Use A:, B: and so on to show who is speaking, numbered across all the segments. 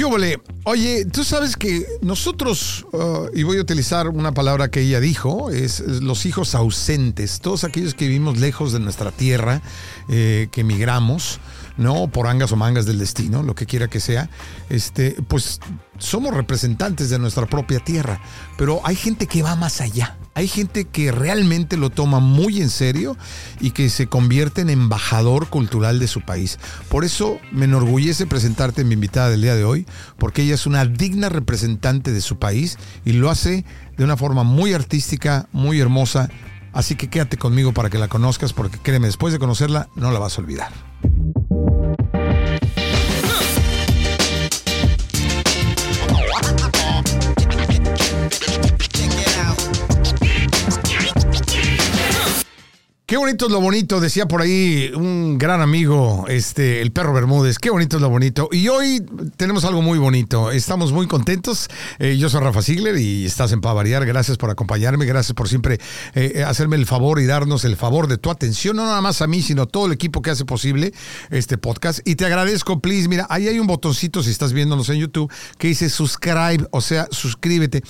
A: ¿Qué huele? Oye, tú sabes que nosotros, uh, y voy a utilizar una palabra que ella dijo, es, es los hijos ausentes, todos aquellos que vivimos lejos de nuestra tierra, eh, que emigramos, ¿no? Por angas o mangas del destino, lo que quiera que sea, este, pues somos representantes de nuestra propia tierra, pero hay gente que va más allá. Hay gente que realmente lo toma muy en serio y que se convierte en embajador cultural de su país. Por eso me enorgullece presentarte mi invitada del día de hoy, porque ella es una digna representante de su país y lo hace de una forma muy artística, muy hermosa. Así que quédate conmigo para que la conozcas, porque créeme, después de conocerla no la vas a olvidar. Qué bonito es lo bonito, decía por ahí un gran amigo, este, el perro Bermúdez. Qué bonito es lo bonito. Y hoy tenemos algo muy bonito. Estamos muy contentos. Eh, yo soy Rafa Ziegler y estás en Pavariar. Gracias por acompañarme. Gracias por siempre eh, hacerme el favor y darnos el favor de tu atención. No nada más a mí, sino a todo el equipo que hace posible este podcast. Y te agradezco, please. Mira, ahí hay un botoncito si estás viéndonos en YouTube que dice subscribe, o sea, suscríbete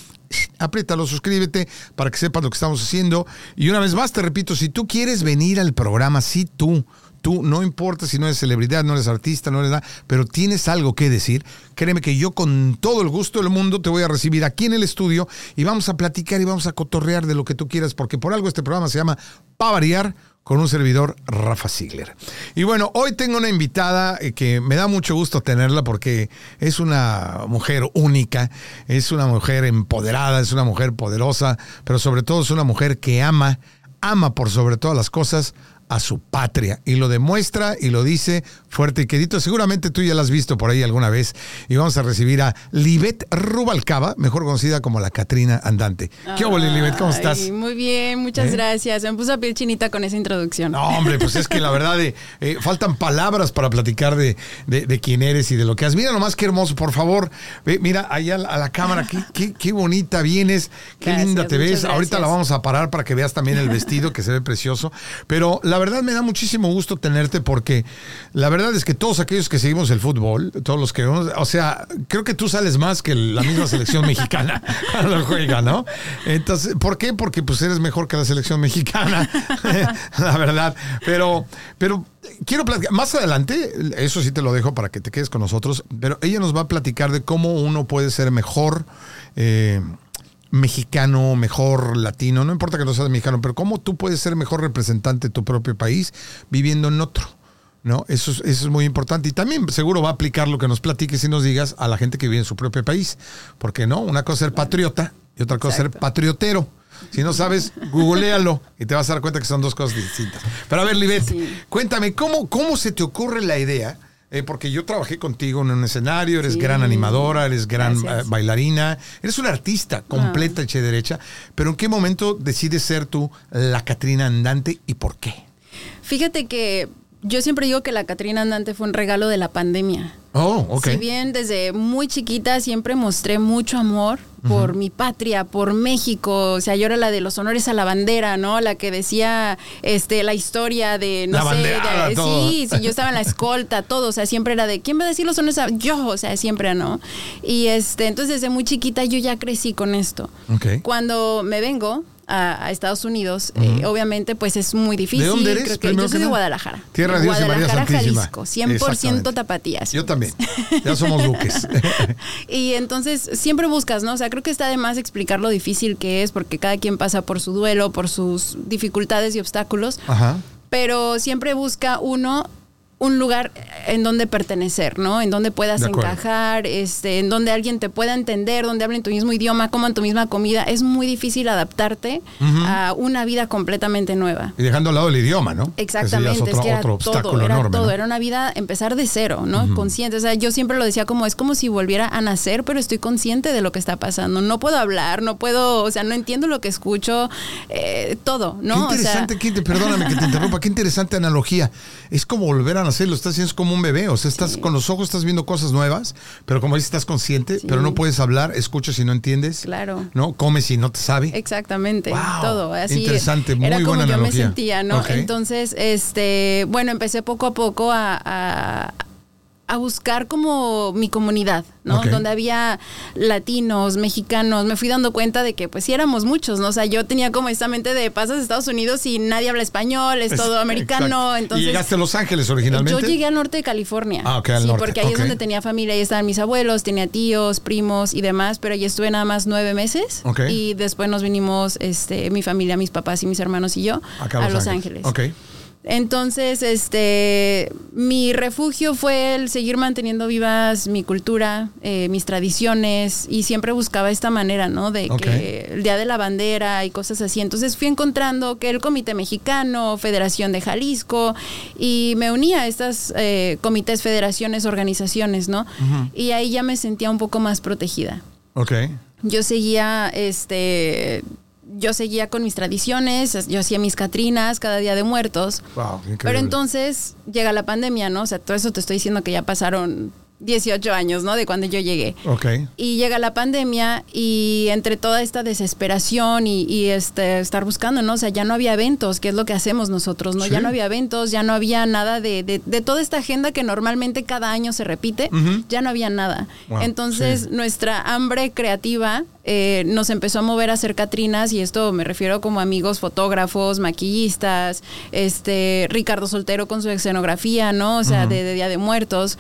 A: apriétalo, suscríbete para que sepas lo que estamos haciendo. Y una vez más te repito, si tú quieres venir al programa, si tú, tú, no importa si no eres celebridad, no eres artista, no eres nada, pero tienes algo que decir, créeme que yo con todo el gusto del mundo te voy a recibir aquí en el estudio y vamos a platicar y vamos a cotorrear de lo que tú quieras, porque por algo este programa se llama Pa Variar con un servidor, Rafa Ziegler. Y bueno, hoy tengo una invitada eh, que me da mucho gusto tenerla porque es una mujer única, es una mujer empoderada, es una mujer poderosa, pero sobre todo es una mujer que ama, ama por sobre todas las cosas a su patria y lo demuestra y lo dice fuerte y quedito. Seguramente tú ya la has visto por ahí alguna vez y vamos a recibir a Libet Rubalcaba, mejor conocida como la Catrina Andante. ¿Qué hubo, Libet? ¿Cómo estás?
B: Muy bien, muchas
A: ¿Eh?
B: gracias. Me puso a piel chinita con esa introducción.
A: No, hombre, pues es que la verdad eh, eh, faltan palabras para platicar de, de- de quién eres y de lo que has. Mira nomás qué hermoso, por favor. Ve, mira allá a la cámara, qué, qué- qué bonita vienes, qué
B: Gracias,
A: linda te ves. Ahorita la vamos a parar para que veas también el vestido que se ve precioso. Pero la verdad me da muchísimo gusto tenerte porque la verdad es que todos aquellos que seguimos el fútbol, todos los que vemos, o sea, creo que tú sales más que la misma selección mexicana cuando juega, ¿no? Entonces, ¿por qué? Porque pues eres mejor que la selección mexicana, la verdad. Pero, pero quiero platicar, más adelante, eso sí te lo dejo para que te quedes con nosotros, pero ella nos va a platicar de cómo uno puede ser mejor. eh, mexicano, mejor latino, no importa que no seas mexicano, pero cómo tú puedes ser mejor representante de tu propio país viviendo en otro. ¿No? Eso es, eso es muy importante. Y también seguro va a aplicar lo que nos platiques y nos digas a la gente que vive en su propio país. Porque no, una cosa es ser patriota y otra cosa es ser patriotero. Si no sabes, googlealo y te vas a dar cuenta que son dos cosas distintas. Pero a ver, Libet,
B: Sí.
A: cuéntame, ¿cómo, ¿cómo se te ocurre la idea? Eh, porque yo trabajé contigo en un escenario, eres
B: Sí.
A: gran animadora, eres gran eh, bailarina, eres una artista completa, hecha y derecha. Pero ¿en qué momento decides ser tú la Catrina Andante y por qué?
B: Fíjate que yo siempre digo que la Catrina Andante fue un regalo de la pandemia.
A: Oh, ok.
B: Si bien desde muy chiquita siempre mostré mucho amor por mi patria, por México, o sea, yo era la de los honores a la bandera, ¿no? La que decía este la historia de no
A: La
B: sé,
A: banderada,
B: de-
A: todo.
B: sí, sí, yo estaba en la escolta, todo, o sea, siempre era de quién va a decir los honores a yo, o sea, siempre, ¿no? Y este, entonces desde muy chiquita yo ya crecí con esto.
A: Ok.
B: Cuando me vengo a, a Estados Unidos, eh, obviamente pues es muy difícil.
A: ¿De dónde eres,
B: Creo que
A: primero
B: yo soy de? Guadalajara.
A: Tierra de Dios y María
B: Guadalajara. Jalisco, 100%
A: Exactamente.
B: tapatías.
A: Yo también. Ya somos duques.
B: Y entonces siempre buscas, ¿no? O sea, creo que está de más explicar lo difícil que es porque cada quien pasa por su duelo, por sus dificultades y obstáculos,
A: Ajá.
B: pero siempre busca uno un lugar en donde pertenecer, ¿no? En donde puedas encajar, este, en donde alguien te pueda entender, donde hablen tu mismo idioma, coman tu misma comida. Es muy difícil adaptarte a una vida completamente nueva.
A: Y dejando al lado el idioma, ¿no?
B: Exactamente, es, que era
A: otro obstáculo
B: todo, era
A: enorme.
B: todo,
A: ¿no?
B: era una vida, empezar de cero, ¿no? Consciente, o sea, yo siempre lo decía como, es como si volviera a nacer, pero estoy consciente de lo que está pasando, no puedo hablar, no puedo, o sea, no entiendo lo que escucho, eh, todo, ¿no?
A: Qué
B: O sea,
A: interesante, qué inte- perdóname que te interrumpa, qué interesante analogía. Es como volver a lo estás haciendo como un bebé, o sea, estás con los ojos, estás viendo cosas nuevas, pero como dices, estás consciente,
B: Sí.
A: pero no puedes hablar, escuchas y no entiendes.
B: Claro.
A: ¿No? Comes y no te sabe.
B: Exactamente,
A: Wow,
B: todo. Así
A: interesante, muy
B: era como
A: buena
B: yo
A: analogía.
B: me sentía, ¿no? Entonces, este, bueno, empecé poco a poco a, a- a buscar como mi comunidad, ¿no? Donde había latinos, mexicanos, me fui dando cuenta de que pues sí éramos muchos, ¿no? O sea, yo tenía como esta mente de pasas a Estados Unidos y nadie habla español, es todo americano,
A: Exacto.
B: entonces...
A: ¿Y llegaste a Los Ángeles originalmente?
B: Yo llegué al norte de California.
A: Ah, ok, al
B: sí,
A: norte,
B: porque ahí es donde tenía familia, ahí estaban mis abuelos, tenía tíos, primos y demás, pero ahí estuve nada más nueve meses.
A: Ok.
B: Y después nos vinimos, este, mi familia, mis papás y mis hermanos y yo,
A: Acá
B: a Los Ángeles.
A: Ok.
B: Entonces, este, mi refugio fue el seguir manteniendo vivas mi cultura, eh, mis tradiciones y siempre buscaba esta manera, ¿no? De que el Día de la Bandera y cosas así. Entonces fui encontrando que el Comité Mexicano, Federación de Jalisco y me unía a estas eh, comités, federaciones, organizaciones, ¿no? Y ahí ya me sentía un poco más protegida
A: Ok.
B: yo seguía este yo seguía con mis tradiciones, yo hacía mis catrinas cada día de muertos.
A: Wow.
B: Pero entonces llega la pandemia, ¿no? O sea, todo eso te estoy diciendo que ya pasaron 18 años, ¿no? De cuando yo llegué.
A: Ok.
B: Y llega la pandemia y entre toda esta desesperación y, y, este, estar buscando, ¿no? O sea, ya no había eventos, que es lo que hacemos nosotros, ¿no?
A: Sí.
B: Ya no había eventos, ya no había nada de, de- de toda esta agenda que normalmente cada año se repite, ya no había nada.
A: Wow,
B: Entonces,
A: sí.
B: nuestra hambre creativa eh, nos empezó a mover a hacer Catrinas y esto me refiero como amigos fotógrafos, maquillistas, este Ricardo Soltero con su escenografía, ¿no? O sea, de, de Día de Muertos.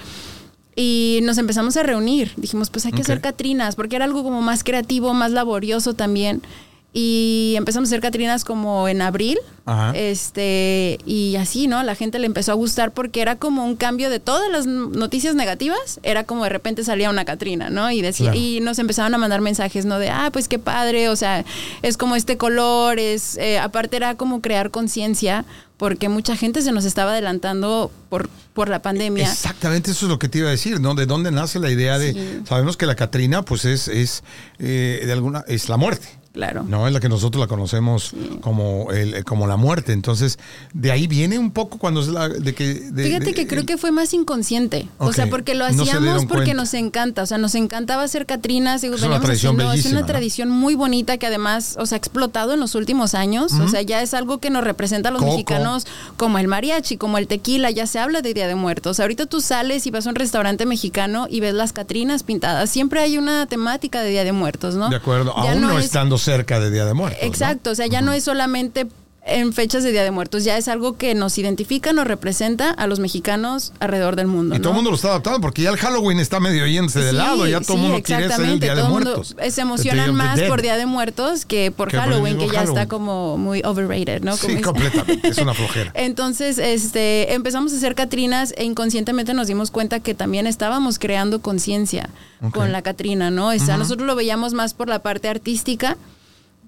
B: Y nos empezamos a reunir. Dijimos, pues hay que hacer Catrinas, porque era algo como más creativo, más laborioso también. Y empezamos a hacer Catrinas como en abril.
A: Ajá.
B: Este, y así, ¿no? La gente le empezó a gustar porque era como un cambio de todas las noticias negativas. Era como de repente salía una Catrina, ¿no? Y decía,
A: Claro.
B: y nos empezaron a mandar mensajes, ¿no? De, ah, pues qué padre, o sea, es como este color, es, eh, aparte era como crear conciencia, porque mucha gente se nos estaba adelantando por, por la pandemia.
A: Exactamente, eso es lo que te iba a decir, ¿no? ¿De dónde nace la idea de,
B: Sí.
A: sabemos que la Catrina, pues es, es eh, de alguna, es la muerte.
B: Claro.
A: No es la que nosotros la conocemos como el, como la muerte. Entonces, de ahí viene un poco cuando es la de que. de-
B: Fíjate
A: de-
B: que creo que fue más inconsciente. O sea, porque lo hacíamos porque
A: cuenta.
B: nos encanta. O sea, nos encantaba hacer Catrinas.
A: Es una tradición
B: haciendo- es una
A: ¿no?
B: tradición muy bonita que además, o sea, ha explotado en los últimos años. O sea, ya es algo que nos representa a los
A: Coco.
B: mexicanos como el mariachi, como el tequila. Ya se habla de Día de Muertos. Ahorita tú sales y vas a un restaurante mexicano y ves las Catrinas pintadas. Siempre hay una temática de Día de Muertos, ¿no?
A: De acuerdo,
B: Ya
A: aún no,
B: es-
A: estando cerca de Día de Muertos. ¿no?
B: Exacto, o sea, ya no es solamente en fechas de Día de Muertos, ya es algo que nos identifica, nos representa a los mexicanos alrededor del mundo.
A: Y
B: ¿no?
A: todo el mundo lo está adaptando porque ya el Halloween está medio yéndose de
B: Sí,
A: lado, ya todo el
B: sí,
A: mundo quiere ser el Día de
B: todo el mundo
A: Muertos.
B: Se emocionan más por Día de Muertos que por
A: Que por el
B: Halloween, que ya
A: Halloween.
B: está como muy overrated, ¿no? Como
A: Sí, completamente, es una flojera.
B: Entonces, este, empezamos a hacer Catrinas e inconscientemente nos dimos cuenta que también estábamos creando conciencia con la Catrina, ¿no? O sea, nosotros lo veíamos más por la parte artística,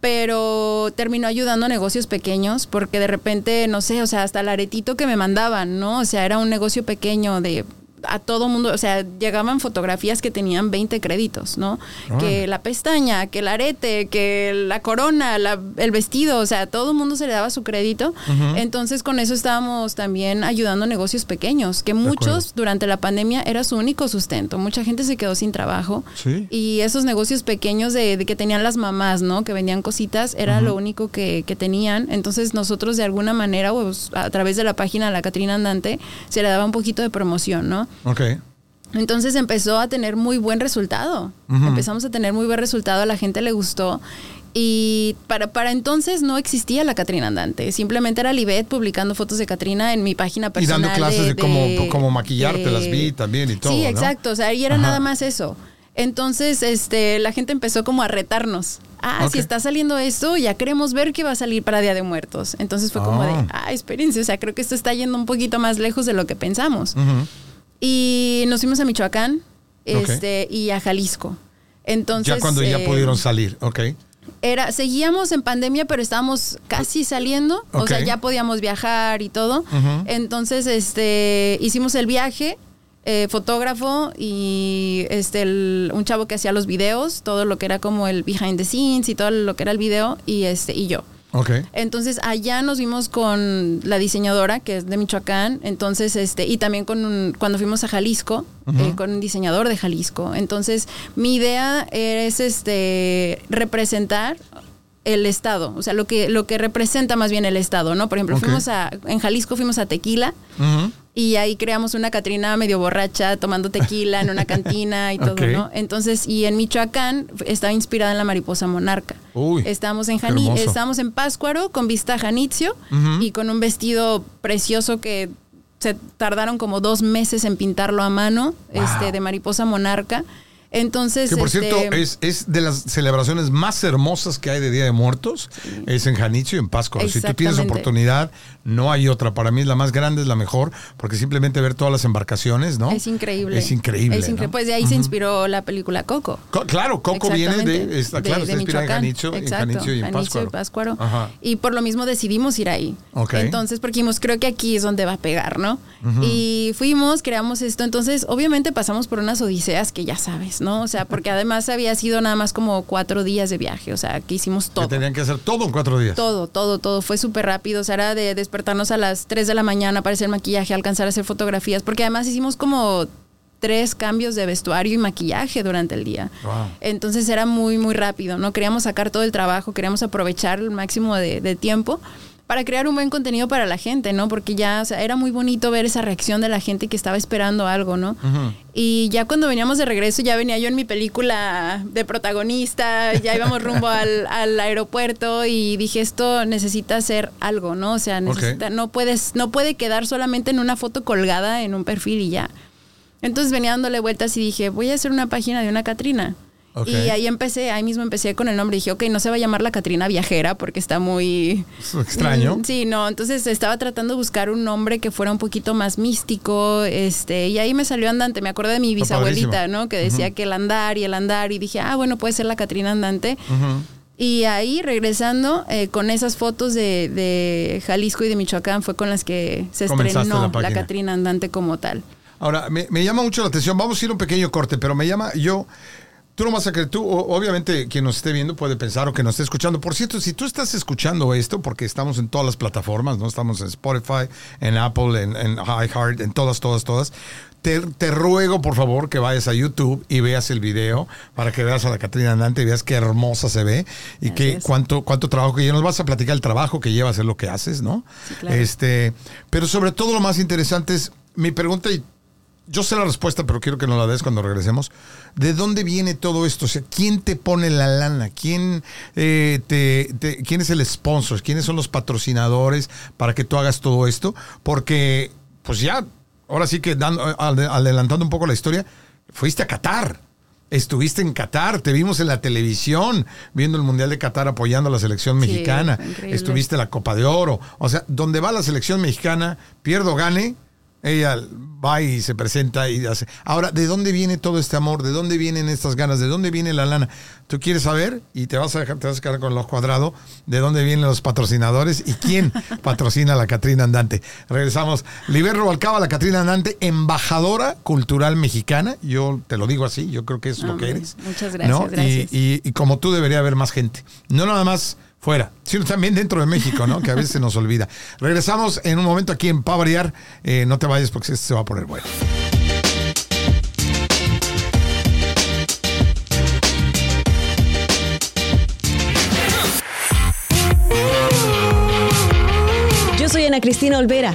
B: pero terminó ayudando a negocios pequeños porque de repente, no sé, o sea, hasta el aretito que me mandaban, ¿no? O sea, era un negocio pequeño de a todo mundo, o sea, llegaban fotografías que tenían 20 créditos, ¿no? Que la pestaña, que el arete, que la corona, la- el vestido, o sea, todo el mundo se le daba su crédito. Entonces, con eso estábamos también ayudando a negocios pequeños, que muchos durante la pandemia era su único sustento. Mucha gente se quedó sin trabajo.
A: Sí.
B: Y esos negocios pequeños de, de que tenían las mamás, ¿no? Que vendían cositas, era lo único que, que tenían. Entonces nosotros de alguna manera, pues, a través de la página de La Catrina Andante, se le daba un poquito de promoción, ¿no?
A: Ok.
B: Entonces empezó a tener muy buen resultado. Empezamos a tener muy buen resultado, a la gente le gustó. Y para, para entonces no existía la Catrina Andante. Simplemente era Libet publicando fotos de Catrina en mi página
A: Y
B: personal.
A: dando clases de, cómo, cómo maquillarte,
B: de-
A: las vi también y todo.
B: Sí,
A: ¿no?
B: exacto. O sea, ahí era
A: Ajá.
B: nada más eso. Entonces, este, la gente empezó como a retarnos. Ah, si está saliendo esto, ya queremos ver qué va a salir para Día de Muertos. Entonces fue como
A: Ah.
B: de, ah, espérense, o sea, creo que esto está yendo un poquito más lejos de lo que pensamos.
A: Ujú.
B: Y nos fuimos a Michoacán este, y a Jalisco. Entonces,
A: Ya cuando ya
B: eh,
A: pudieron salir, ok.
B: era, seguíamos en pandemia, pero estábamos casi saliendo. O sea, ya podíamos viajar y todo.
A: Ujú.
B: Entonces, este, hicimos el viaje, eh, fotógrafo y este, el- un chavo que hacía los videos, todo lo que era como el behind the scenes y todo lo que era el video, y este, y yo. Entonces allá nos vimos con la diseñadora que es de Michoacán, entonces este y también con un- cuando fuimos a Jalisco eh, con un diseñador de Jalisco. Entonces mi idea es este representar el estado, o sea lo que lo que representa más bien el estado, ¿no? Por ejemplo fuimos a en Jalisco fuimos a Tequila
A: Ujú.
B: Y ahí creamos una Catrina medio borracha tomando tequila en una cantina y todo. ¿no? Entonces, y en Michoacán estaba inspirada en la mariposa monarca.
A: Uy,
B: estábamos en Jani estábamos en Páscuaro con vista a Janitzio y con un vestido precioso que se tardaron como dos meses en pintarlo a mano,
A: Wow.
B: este, de mariposa monarca. Entonces,
A: Que por
B: este,
A: cierto, es, es de las celebraciones más hermosas que hay de Día de Muertos. Es en Janitzio y en Pascua. Si tú tienes oportunidad, no hay otra. Para mí es la más grande, es la mejor, porque simplemente ver todas las embarcaciones, ¿no?
B: Es increíble.
A: Es increíble.
B: Es incre-
A: ¿no?
B: Pues de ahí se inspiró la película Coco.
A: Co- Claro, Coco viene de, está,
B: De-
A: claro,
B: de
A: está inspirada en. Janitzio, en Janitzio y en
B: y Pátzcuaro.
A: Ajá.
B: Y por lo mismo decidimos ir ahí.
A: Ok.
B: Entonces, porque dijimos, creo que aquí es donde va a pegar, ¿no? Y fuimos, creamos esto. Entonces, obviamente pasamos por unas odiseas que ya sabes, ¿no? O sea, porque además había sido nada más como cuatro días de viaje. O sea, que hicimos
A: Que
B: todo.
A: tenían que hacer todo en cuatro días.
B: Todo, todo, todo. Fue súper rápido. O sea, era de despertarnos a las 3 de la mañana para hacer maquillaje, alcanzar a hacer fotografías, porque además hicimos como tres cambios de vestuario y maquillaje durante el día.
A: Wow.
B: Entonces era muy, muy rápido, ¿no? Queríamos sacar todo el trabajo, queríamos aprovechar el máximo de, de tiempo para crear un buen contenido para la gente, ¿no? Porque ya, o sea, era muy bonito ver esa reacción de la gente que estaba esperando algo, ¿no? Y ya cuando veníamos de regreso, ya venía yo en mi película de protagonista, ya íbamos rumbo al, al aeropuerto y dije, esto necesita ser algo, ¿no? O sea, necesita, no puedes, no puede quedar solamente en una foto colgada en un perfil y ya. Entonces venía dándole vueltas y dije, voy a hacer una página de una Catrina. Y ahí empecé, ahí mismo empecé con el nombre. Dije, ok, no se va a llamar la Catrina Viajera porque está muy...
A: Es extraño.
B: Mm, Sí, no, entonces estaba tratando de buscar un nombre que fuera un poquito más místico, este, y ahí me salió Andante, me acordé de mi bisabuelita. ¿no? Que decía que el andar y el andar, y dije, ah, bueno, puede ser la Catrina Andante. Y ahí, regresando, eh, con esas fotos de, de Jalisco y de Michoacán, fue con las que se estrenó
A: la.
B: Catrina Andante como tal.
A: Ahora, me, me llama mucho la atención. Vamos a ir a un pequeño corte, pero me llama yo. Tú no vas a creer, tú, obviamente, quien nos esté viendo puede pensar o que nos esté escuchando. Por cierto, si tú estás escuchando esto, porque estamos en todas las plataformas, ¿no? Estamos en Spotify, en Apple, en, en iHeart, en todas, todas, todas. Te, te ruego, por favor, que vayas a YouTube y veas el video para que veas a la Catrina Andante y veas qué hermosa se ve y qué, cuánto, cuánto trabajo que lleva. Nos vas a platicar el trabajo que lleva a hacer lo que haces, ¿no?
B: Sí, claro.
A: Este, pero sobre todo lo más interesante es mi pregunta y yo sé la respuesta, pero quiero que nos la des cuando regresemos. ¿De dónde viene todo esto? O sea, ¿quién te pone la lana? ¿Quién, eh, te, te- ¿quién es el sponsor? ¿Quiénes son los patrocinadores para que tú hagas todo esto? Porque, pues ya, ahora sí que dando, ade- adelantando un poco la historia, fuiste a Qatar. Estuviste en Qatar, te vimos en la televisión viendo el Mundial de Qatar apoyando a la selección mexicana. Estuviste en la Copa de Oro. O sea, donde va la selección mexicana, pierdo, gane, ella va y se presenta y hace. Ahora, ¿de dónde viene todo este amor? ¿De dónde vienen estas ganas? ¿De dónde viene la lana? Tú quieres saber y te vas a dejar, te vas a quedar con el ojo cuadrado de dónde vienen los patrocinadores y quién patrocina a la Catrina Andante. Regresamos. Liber Rubalcaba, la Catrina Andante, embajadora cultural mexicana. Yo te lo digo así, yo creo que es lo que eres.
B: muchas gracias,
A: ¿no? Y-
B: gracias.
A: Y, y como tú debería haber más gente. No nada más fuera, sino también dentro de México, ¿no? Que a veces se nos olvida. Regresamos en un momento aquí en Pavariar. Eh, no te vayas porque esto se va a poner bueno.
C: Yo soy Ana Cristina Olvera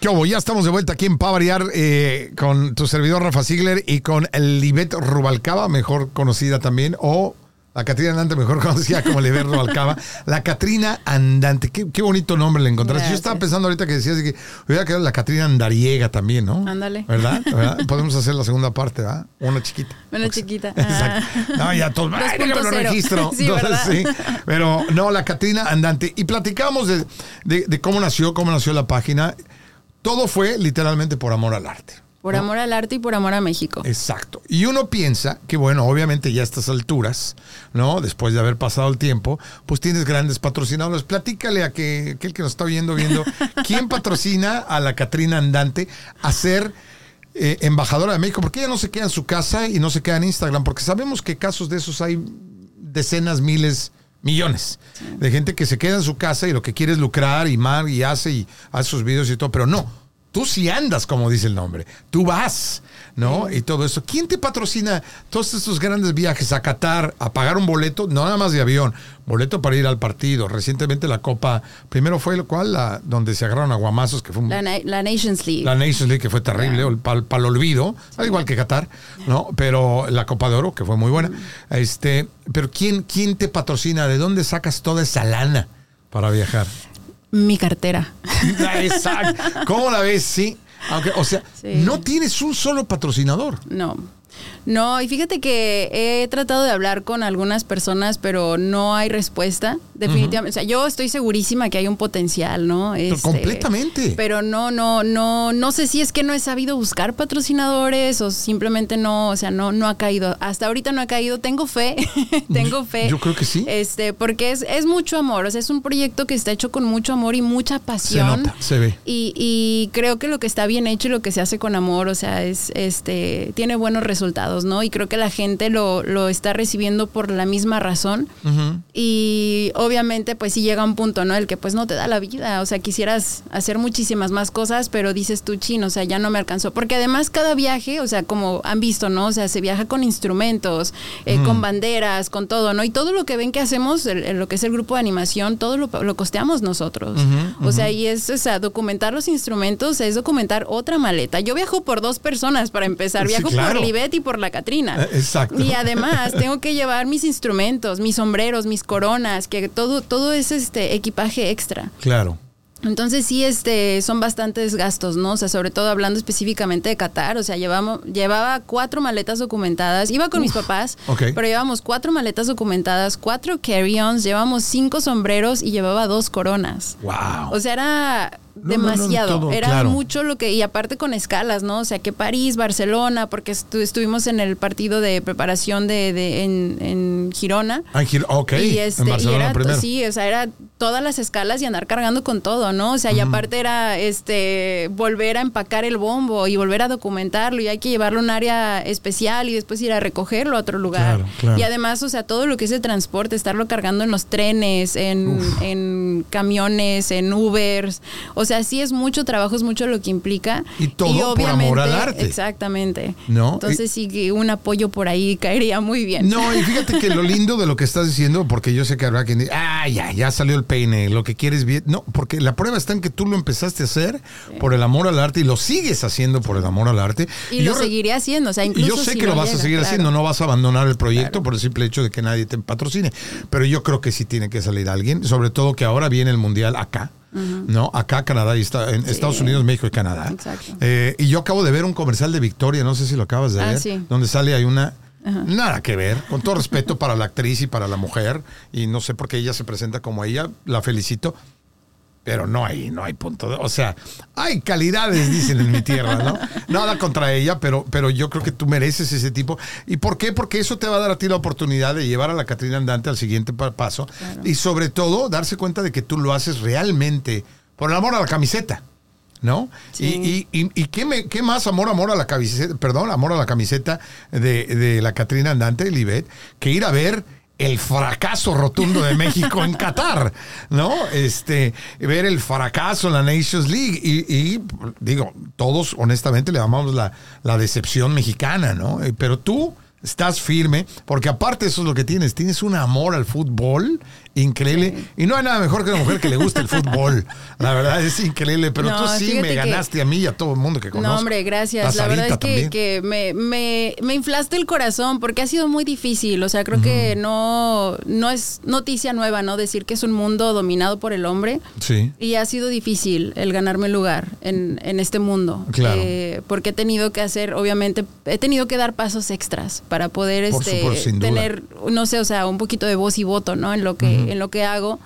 A: ¿Qué hubo? Ya estamos de vuelta aquí en Pavariar eh, con tu servidor Rafa Ziegler y con Libet Rubalcaba, mejor conocida también, o la Catrina Andante, mejor conocida como Libet Rubalcaba. La Catrina Andante, qué, qué bonito nombre le encontraste. Yo estaba pensando ahorita que decías que hubiera quedado la Catrina Andariega también, ¿no?
B: Ándale.
A: ¿Verdad? ¿Verdad? Podemos hacer la segunda parte, ¿verdad? Una chiquita.
B: Una chiquita.
A: Exacto. No, ya todos. ¡Ay, déjame lo
B: 2.0.
A: registro!
B: Sí,
A: sí. Pero no, la Catrina Andante. Y platicamos de, de- de cómo nació, cómo nació la página. Todo fue literalmente por amor al arte.
B: Por amor al arte y por amor a México.
A: Exacto. Y uno piensa que, bueno, obviamente ya a estas alturas, ¿no? Después de haber pasado el tiempo, pues tienes grandes patrocinadores. Platícale a que, aquel que nos está viendo, viendo, ¿quién patrocina a la Catrina Andante a ser eh, embajadora de México? Porque ella no se queda en su casa y no se queda en Instagram, porque sabemos que casos de esos hay decenas, miles, millones de gente que se queda en su casa y lo que quiere es lucrar y mar y hace y hace sus videos y todo, pero no tú sí andas, como dice el nombre. Tú vas, ¿no? Y todo eso. ¿Quién te patrocina todos estos grandes viajes a Qatar, a pagar un boleto, no nada más de avión, boleto para ir al partido? Recientemente la Copa, primero fue el cual, la, donde se agarraron aguamazos, que fue
B: la, Nations League.
A: La Nations League, que fue terrible, para el olvido, al igual que Qatar, ¿no? Pero la Copa de Oro, que fue muy buena. Este, pero ¿quién, ¿quién te patrocina? ¿De dónde sacas toda esa lana para viajar?
B: mi cartera.
A: Exacto. ¿Cómo la ves? Sí. Aunque, o sea, no tienes un solo patrocinador.
B: No. No, y fíjate que he tratado de hablar con algunas personas, pero no hay respuesta. Definitivamente. O sea, yo estoy segurísima que hay un potencial, ¿no?
A: Este, completamente.
B: Pero no, no, no, no sé si es que no he sabido buscar patrocinadores o simplemente no, o sea, no, no ha caído. Hasta ahorita no ha caído. Tengo fe, tengo fe.
A: Yo creo que sí.
B: Este, porque es, es mucho amor. O sea, es un proyecto que está hecho con mucho amor y mucha pasión.
A: Se nota, se ve.
B: Y, y creo que lo que está bien hecho y lo que se hace con amor, o sea, es, este, tiene buenos resultados, ¿no? Y creo que la gente lo, lo está recibiendo por la misma razón. Y obviamente pues sí llega un punto, ¿no? El que pues no te da la vida, o sea, quisieras hacer muchísimas más cosas, pero dices tú, chin, o sea, ya no me alcanzó. Porque además cada viaje, o sea, como han visto, ¿no? O sea, se viaja con instrumentos, eh, con banderas, con todo, ¿no? Y todo lo que ven que hacemos, lo que es el grupo de animación, todo lo, costeamos nosotros. o sea, y es, o sea, documentar los instrumentos es documentar otra maleta. Yo viajo por dos personas para empezar, viajo por Libet y por la Catrina.
A: Eh, exacto.
B: Y además tengo que llevar mis instrumentos, mis sombreros, mis coronas, que todo, todo es este equipaje extra.
A: Claro.
B: Entonces sí, este, son bastantes gastos, ¿no? O sea, sobre todo hablando específicamente de Qatar, o sea, llevamos, llevaba cuatro maletas documentadas, iba con mis papás, pero llevamos cuatro maletas documentadas, cuatro carry-ons, llevamos cinco sombreros y llevaba dos coronas.
A: Wow.
B: O sea, era demasiado. Era mucho lo que, y aparte con escalas, ¿no? O sea, que París, Barcelona, porque estuvimos en el partido de preparación de, de en, en, Girona.
A: Ah, ok. Y, este, era,
B: sí, o sea, era todas las escalas y andar cargando con todo, ¿no? O sea, y aparte era este volver a empacar el bombo y volver a documentarlo y hay que llevarlo a un área especial y después ir a recogerlo a otro lugar. Y además, o sea, todo lo que es el transporte, estarlo cargando en los trenes, en, en camiones, en Ubers. O sea, sí es mucho trabajo, es mucho lo que implica.
A: Y todo por amor al arte.
B: Exactamente. ¿No? Entonces sí que un apoyo por ahí caería muy bien.
A: No, y fíjate que lo lindo de lo que estás diciendo, porque yo sé que habrá quien diga, ah, ya, ya salió el peine, lo que quieres bien. No, porque la prueba está en que tú lo empezaste a hacer por el amor al arte y lo sigues haciendo por el amor al arte.
B: Y, lo seguiré haciendo, o sea, incluso
A: Yo sé que lo vas a seguir haciendo, no vas a abandonar el proyecto por el simple hecho de que nadie te patrocine. Pero yo creo que sí tiene que salir alguien, sobre todo que ahora viene el mundial acá. ¿No? Acá, Canadá, y está, en Estados Unidos, México y Canadá. Eh, y yo acabo de ver un comercial de Victoria, no sé si lo acabas de ah, ver, donde sale hay una... Nada que ver, con todo respeto para la actriz y para la mujer, y no sé por qué ella se presenta como ella, la felicito, pero no hay, no hay punto. De, o sea, hay calidades, dicen en mi tierra, ¿no? Nada contra ella, pero, pero yo creo que tú mereces ese tipo. ¿Y por qué? Porque eso te va a dar a ti la oportunidad de llevar a la Catrina Andante al siguiente paso. Y sobre todo, darse cuenta de que tú lo haces realmente por el amor a la camiseta. ¿No? Y, y, y, qué, me, qué, más amor, amor a la camiseta, perdón, amor a la camiseta de, de la Catrina Andante, Libet, que ir a ver el fracaso rotundo de México en Qatar, ¿no? Este, ver el fracaso en la Nations League y, digo, todos honestamente le llamamos la, la decepción mexicana, ¿no? Eh, pero tú estás firme, porque aparte eso es lo que tienes, tienes un amor al fútbol increíble. Y no hay nada mejor que una mujer que le guste el fútbol. La verdad es increíble, pero tú sí me ganaste a mí y a todo el mundo que conozco.
B: No, hombre, gracias. La verdad es que, me, me, inflaste el corazón porque ha sido muy difícil. O sea, creo que no, no es noticia nueva, ¿no? Decir que es un mundo dominado por el hombre.
A: Sí.
B: Y ha sido difícil el ganarme el lugar en, este mundo.
A: Claro.
B: Eh, porque he tenido que hacer, obviamente, he tenido que dar pasos extras para poder este, tener no sé, o sea, un poquito de voz y voto, ¿no? En lo que, en lo que hago.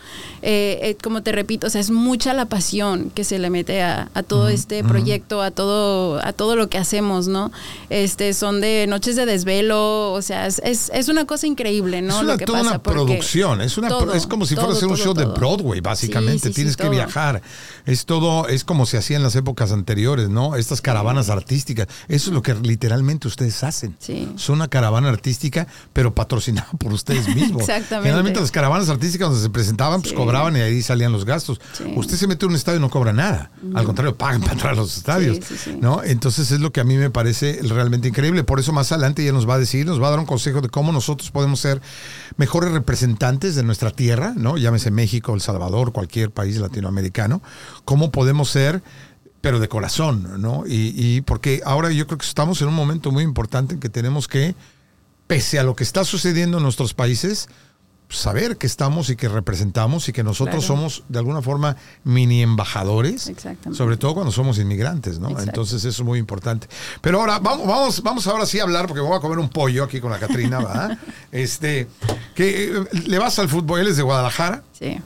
B: Eh, eh, como te repito, o sea, es mucha la pasión que se le mete a, todo este proyecto, a todo, a todo lo que hacemos, ¿no? Este, son de noches de desvelo, o sea, es, es, una cosa increíble, ¿no?
A: Es una, toda una producción, es una es como si fuera a hacer un show de Broadway, básicamente. Tienes que viajar. Es todo, es como se hacía en las épocas anteriores, ¿no? Estas caravanas artísticas. Eso es lo que literalmente ustedes hacen. Sí. Son una caravana artística, pero patrocinada por ustedes mismos. Exactamente. Generalmente las caravanas artísticas donde se presentaban, pues cobraban y ahí salían los gastos. Usted se mete en un estadio y no cobra nada. Al contrario, pagan para entrar a los estadios. ¿no? Entonces es lo que a mí me parece realmente increíble. Por eso más adelante ella nos va a decir, nos va a dar un consejo de cómo nosotros podemos ser mejores representantes de nuestra tierra, ¿no? Llámese México, El Salvador, cualquier país latinoamericano. Cómo podemos ser pero de corazón, ¿no? Y, y, porque ahora yo creo que estamos en un momento muy importante en que tenemos que, pese a lo que está sucediendo en nuestros países, saber que estamos y que representamos y que nosotros somos de alguna forma mini embajadores, sobre todo cuando somos inmigrantes, ¿no? Entonces eso es muy importante. Pero ahora vamos, vamos, vamos ahora sí a hablar porque voy a comer un pollo aquí con la Catrina, ¿verdad? este, que eh, le vas al fútbol, él es de Guadalajara. Sí.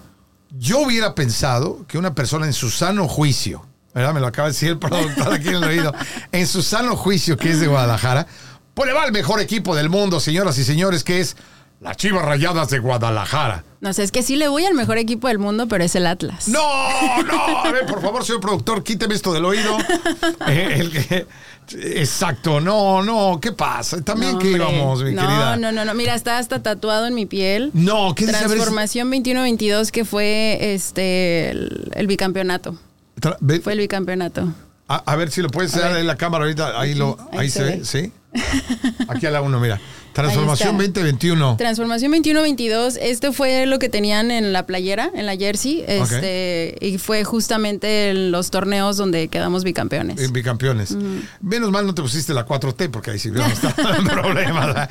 A: Yo hubiera pensado que una persona en su sano juicio me lo acaba de decir el productor aquí en el oído, en su sano juicio, que es de Guadalajara, pues le va al mejor equipo del mundo, señoras y señores, que es las Chivas Rayadas de Guadalajara.
B: No sé, es que sí le voy al mejor equipo del mundo, pero es el Atlas.
A: No, no, a ver, por favor, señor productor, quíteme esto del oído. Eh, exacto, no, no, ¿qué pasa? También que íbamos, mi querida.
B: No, no, no, mira, está hasta tatuado en mi piel.
A: No, ¿qué?
B: Transformación 21-22, que fue este el bicampeonato. Fue el bicampeonato.
A: A, ver si lo puedes dar en la cámara ahorita. Ahí, lo, ahí, se, ve, ¿sí? Aquí a la uno, mira. Transformación 2021.
B: Transformación 21-22. Este fue lo que tenían en la playera, en la jersey. Este, Y fue justamente en los torneos donde quedamos bicampeones.
A: Bicampeones. Menos mal no te pusiste la 4T, porque ahí sí no está problemas.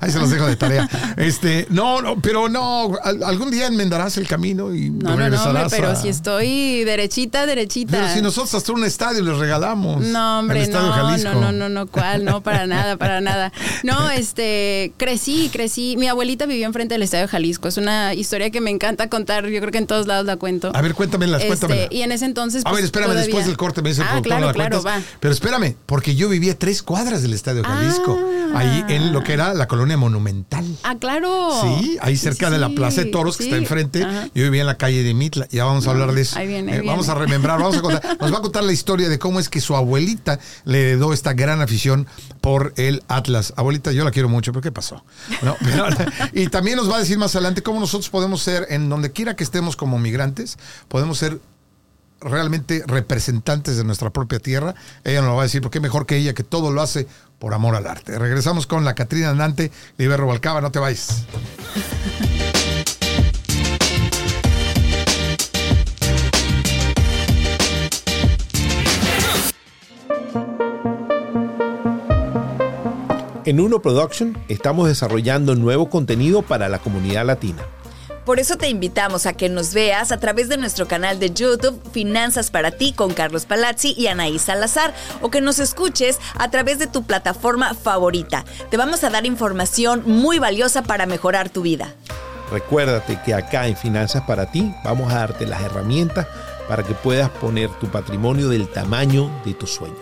A: ahí se los dejo de tarea. Este, no, no, pero no, algún día enmendarás el camino y no, regresarás. No,
B: no, pero si estoy derechita, derechita.
A: Pero si nosotros hasta un estadio les regalamos.
B: No, hombre, no, no, no, no, no, ¿cuál? No, para nada, para nada. No, este crecí, crecí. Mi abuelita vivió enfrente del Estadio Jalisco. Es una historia que me encanta contar. Yo creo que en todos lados la cuento.
A: A ver, cuéntamelas, este,
B: Y en ese entonces.
A: a ver, pues, espérame, después del corte me dice el ah, claro, claro, va. Pero espérame, porque yo vivía tres cuadras del Estadio Jalisco. Ah. ahí en lo que era la colonia monumental.
B: Ah, claro.
A: Sí, ahí cerca de la Plaza de Toros que está enfrente. Yo vivía en la calle de Mitla. Ya vamos a hablar de eso.
B: Ahí viene, eh,
A: Vamos a remembrar, vamos a contar. Nos va a contar la historia de cómo es que su abuelita le heredó esta gran afición por el Atlas. Abuelita, yo la quiero mucho, pero ¿qué pasó? y también nos va a decir más adelante cómo nosotros podemos ser, en donde quiera que estemos como migrantes, podemos ser realmente representantes de nuestra propia tierra. Ella nos lo va a decir, porque mejor que ella, que todo lo hace por amor al arte. Regresamos con la Catrina Andante, Libero Balcaba, no te vayas.
D: En Uno Production estamos desarrollando nuevo contenido para la comunidad latina.
E: Por eso te invitamos a que nos veas a través de nuestro canal de YouTube Finanzas para ti con Carlos Palazzi y Anaís Salazar o que nos escuches a través de tu plataforma favorita. Te vamos a dar información muy valiosa para mejorar tu vida.
D: Recuérdate que acá en Finanzas para ti vamos a darte las herramientas para que puedas poner tu patrimonio del tamaño de tu sueño.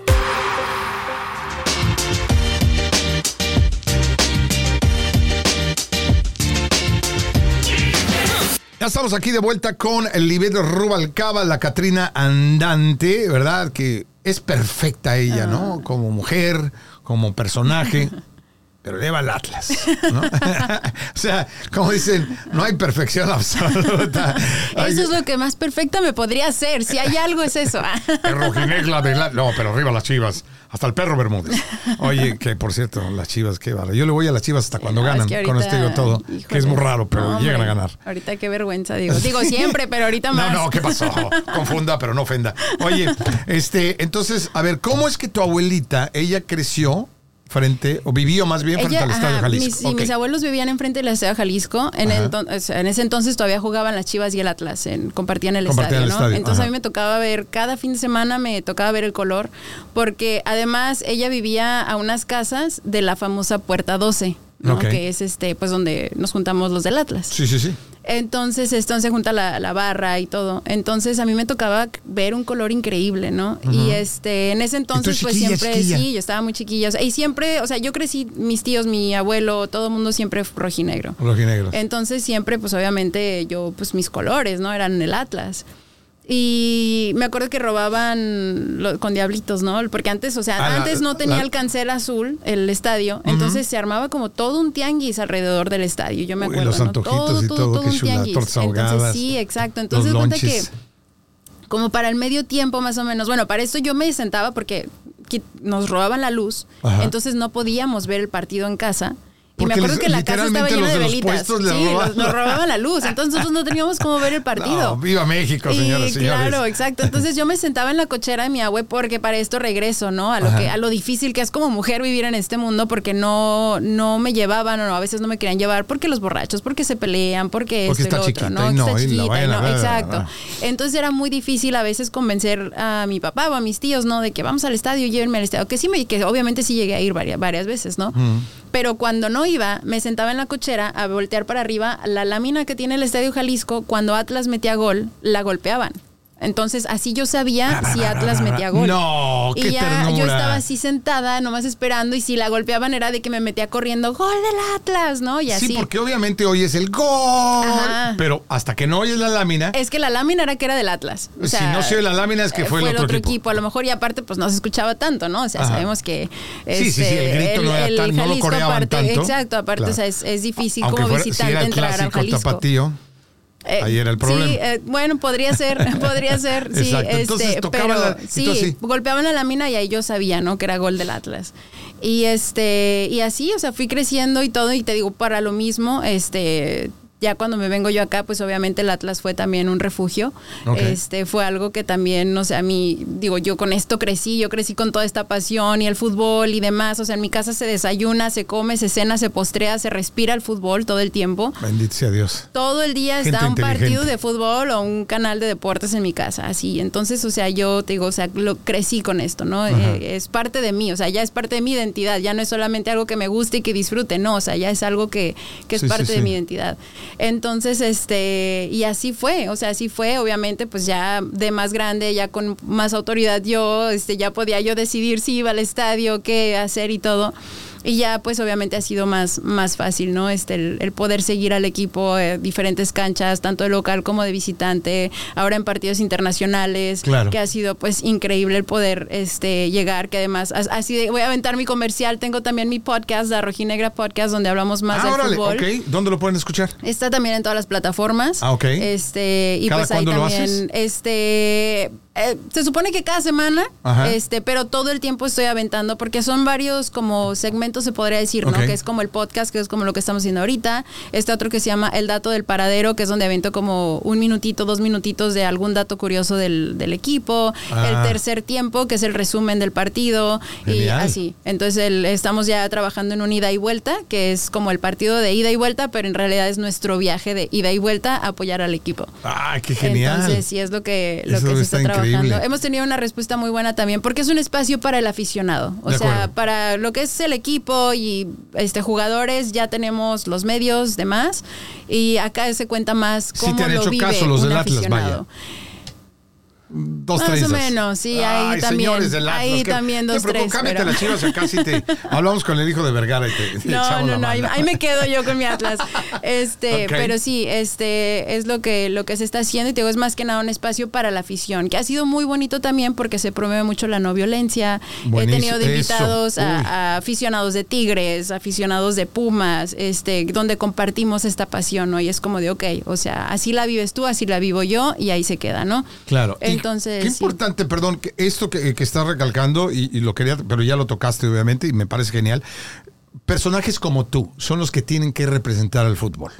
A: Ya estamos aquí de vuelta con el Libero Rubalcaba, la Catrina Andante, ¿verdad? Que es perfecta ella, ¿no? Ah. Como mujer, como personaje. pero lleva el Atlas. ¿no? o sea, como dicen, no hay perfección absoluta.
B: Eso es lo que más perfecta me podría hacer. Si hay algo, es eso.
A: el rojinegla de la... No, pero arriba las chivas. Hasta el perro Bermúdez. Oye, que por cierto, las chivas, qué vale. Yo le voy a las chivas hasta cuando ganan. con esto digo todo. que es muy raro, pero llegan a ganar.
B: Ahorita qué vergüenza, digo. Digo siempre, pero ahorita más.
A: No, no, ¿qué pasó? Confunda, pero no ofenda. Oye, este, entonces, a ver, ¿cómo es que tu abuelita, ella creció frente, o vivió más bien frente al Estadio Jalisco.
B: Mis, mis abuelos vivían enfrente del Estadio Jalisco. En, en, ese entonces todavía jugaban las Chivas y el Atlas, en, compartían el estadio, ¿no? Entonces a mí me tocaba ver, cada fin de semana me tocaba ver el color, porque además ella vivía a unas casas de la famosa Puerta 12. ¿No? Que es este, pues donde nos juntamos los del Atlas.
A: Sí, sí, sí.
B: Entonces, esto se junta la, la barra y todo. Entonces, a mí me tocaba ver un color increíble, ¿no? Y este, en ese entonces, pues siempre,
A: chiquilla?
B: sí, yo estaba muy chiquilla. o sea, y siempre, o sea, yo crecí, mis tíos, mi abuelo, todo el mundo siempre rojinegro.
A: Rojinegros.
B: Entonces siempre, pues obviamente yo, pues mis colores, ¿no? Eran el Atlas. Y me acuerdo que robaban lo- con diablitos, ¿no? Porque antes, o sea,
A: Ah,
B: antes no tenía
A: la-
B: el cancel azul, el estadio. Entonces se armaba como todo un tianguis alrededor del estadio. Yo me
A: Uy,
B: acuerdo.
A: los
B: ¿no?
A: antojitos y todo, qué
B: un tianguis.
A: tortas
B: Entonces, sí, exacto. Entonces, cuenta que como para el medio tiempo más o menos. Bueno, para esto yo me sentaba porque nos robaban la luz,
A: Ajá.
B: entonces no podíamos ver el partido en casa. Y me acuerdo que la casa estaba llena
A: los
B: de
A: de
B: velitas. sí,
A: robaban
B: nos, robaban la luz. Entonces nosotros no teníamos cómo ver el partido.
A: No, viva México, señoras y señores.
B: claro, exacto. Entonces yo me sentaba en la cochera de mi abue porque para esto regreso, ¿no? A lo
A: Ajá.
B: que a lo difícil que es como mujer vivir en este mundo porque no no me llevaban o no, a veces no me querían llevar porque los borrachos, porque se pelean, porque,
A: Porque
B: esto y
A: está
B: otro,
A: chiquita
B: ¿no?
A: y no,
B: está chiquita y no, exacto. Entonces era muy difícil a veces convencer a mi papá o a mis tíos, ¿no? De que vamos al estadio, llévenme al estadio. Que sí me, que obviamente sí llegué a ir varias, varias veces, ¿no? Pero cuando no iba, me sentaba en la cochera a voltear para arriba. La lámina que tiene el Estadio Jalisco, cuando Atlas metía gol, la golpeaban. Entonces, así yo sabía si Atlas metía gol.
A: No, qué
B: y ya yo estaba así sentada, nomás esperando, y si la golpeaban era de que me metía corriendo, gol del Atlas, ¿no? Y así.
A: Sí, porque obviamente oyes el gol,
B: Ajá.
A: pero hasta que no oyes la lámina,
B: Es que la lámina era que era del Atlas. O
A: Si
B: sea,
A: no se oye la lámina es que
B: eh,
A: fue el otro equipo.
B: A lo mejor y aparte pues no se escuchaba tanto, ¿no? O sea,
A: Ajá.
B: sabemos que
A: Sí, sí, sí, el grito no era tan- no lo coreaban
B: aparte,
A: tanto.
B: Exacto, aparte,
A: Claro.
B: o sea, es, es difícil
A: aunque
B: como
A: fuera, si
B: visitante
A: era el
B: entrar al
A: clásico
B: Jalisco.
A: tapatío,
B: Eh,
A: ahí era el problema.
B: Sí, eh, bueno, podría ser, podría ser, sí,
A: entonces
B: este,
A: tocaban
B: pero
A: la-
B: sí,
A: entonces sí.
B: golpeaban la lámina y ahí yo sabía, ¿no? Que era gol del Atlas. Y este, y así, o sea, fui creciendo y todo, y te digo, para lo mismo, este, ya cuando me vengo yo acá, pues obviamente el Atlas fue también un refugio. Este, fue algo que también, no sé, a mí, digo, yo con esto crecí, yo crecí con toda esta pasión y el fútbol y demás. O sea, en mi casa se desayuna, se come, se cena, se postrea, se respira el fútbol todo el tiempo
A: bendito sea Dios.
B: todo el día
A: Gente
B: está un partido de fútbol o un canal de deportes en mi casa, así. Entonces, o sea, yo te digo, o sea, lo crecí con esto, ¿no? Eh, es parte de mí, o sea, ya es parte de mi identidad, ya no es solamente algo que me guste y que disfrute, no, o sea, ya es algo que, que es
A: Sí, sí,
B: parte
A: sí.
B: de mi identidad. Entonces, este, y así fue, o sea, así fue, obviamente, pues ya de más grande, ya con más autoridad yo, este, ya podía yo decidir si iba al estadio, qué hacer y todo. Y ya, pues obviamente ha sido más, más fácil, ¿no? Este, el, el poder seguir al equipo, eh, diferentes canchas, tanto de local como de visitante, ahora en partidos internacionales,
A: Claro.
B: que ha sido pues increíble el poder este, llegar, que además, as- así de, voy a aventar mi comercial, tengo también mi podcast, la Rojinegra Podcast, donde hablamos más
A: Ah,
B: del
A: órale,
B: fútbol.
A: ok. ¿Dónde lo pueden escuchar?
B: Está también en todas las plataformas.
A: Ah, ok.
B: Este, y
A: ¿Cada
B: pues ahí
A: lo
B: también,
A: haces?
B: este, eh, se supone que cada semana,
A: Ajá.
B: este, pero todo el tiempo estoy aventando porque son varios como segmentos se podría decir. ¿no? Que es como el podcast, que es como lo que estamos haciendo ahorita. Este otro que se llama El Dato del Paradero, que es donde avento como un minutito, dos minutitos de algún dato curioso del, del equipo.
A: Ah.
B: El tercer tiempo, que es el resumen del partido. Y así. Entonces el- estamos ya trabajando en un ida y vuelta, que es como el partido de ida y vuelta, pero en realidad es nuestro viaje de ida y vuelta a apoyar al equipo.
A: ¡Ay, qué genial!
B: Entonces, sí es lo que, lo
A: Eso
B: que se
A: está
B: está trabajando. Hemos tenido una respuesta muy buena también, porque es un espacio para el aficionado. O
A: De
B: sea,
A: acuerdo.
B: para lo que es el equipo y este jugadores, ya tenemos los medios, demás. Y acá se cuenta más
A: Sí
B: cómo
A: te han
B: lo
A: hecho
B: vive
A: caso los
B: un
A: del Atlas,
B: aficionado.
A: Dos,
B: Más o
A: tres.
B: menos, sí, ahí
A: Ay,
B: también-
A: señores del Atlas,
B: ahí
A: que-
B: también dos,
A: preocupes,
B: tres,
A: cámbiate
B: pero-
A: las chivas acá sí te... Hablamos con el hijo de Vergara y te, te
B: No, no, no, ahí, me quedo yo con mi Atlas. Este, pero sí, este es lo que lo que se está haciendo y te digo es más que nada un espacio para la afición, que ha sido muy bonito también porque se promueve mucho la no violencia.
A: Buenísimo,
B: He tenido de invitados a, a aficionados de Tigres, aficionados de Pumas, este, donde compartimos esta pasión, ¿no? Y es como de, ok, o sea, así la vives tú, así la vivo yo y ahí se queda, ¿no?
A: Claro.
B: Entonces,
A: Qué
B: sí.
A: importante, perdón, que esto que, que estás recalcando, y, y lo quería, pero ya lo tocaste, obviamente, y me parece genial. Personajes como tú son los que tienen que representar al fútbol.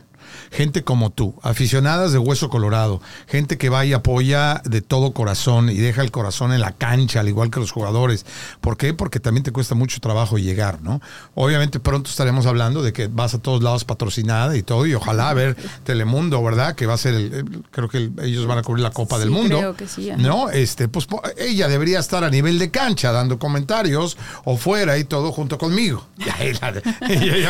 A: Gente como tú, aficionadas de hueso colorado, gente que va y apoya de todo corazón y deja el corazón en la cancha, al igual que los jugadores. ¿Por qué? Porque también te cuesta mucho trabajo llegar, ¿no? Obviamente pronto estaremos hablando de que vas a todos lados patrocinada y todo, y ojalá ver Telemundo, ¿verdad? Que va a ser, el, creo que ellos van a cubrir la Copa del Mundo.
B: Creo que sí.
A: ¿No? Este, pues ella debería estar a nivel de cancha dando comentarios o fuera y todo junto conmigo. Ya,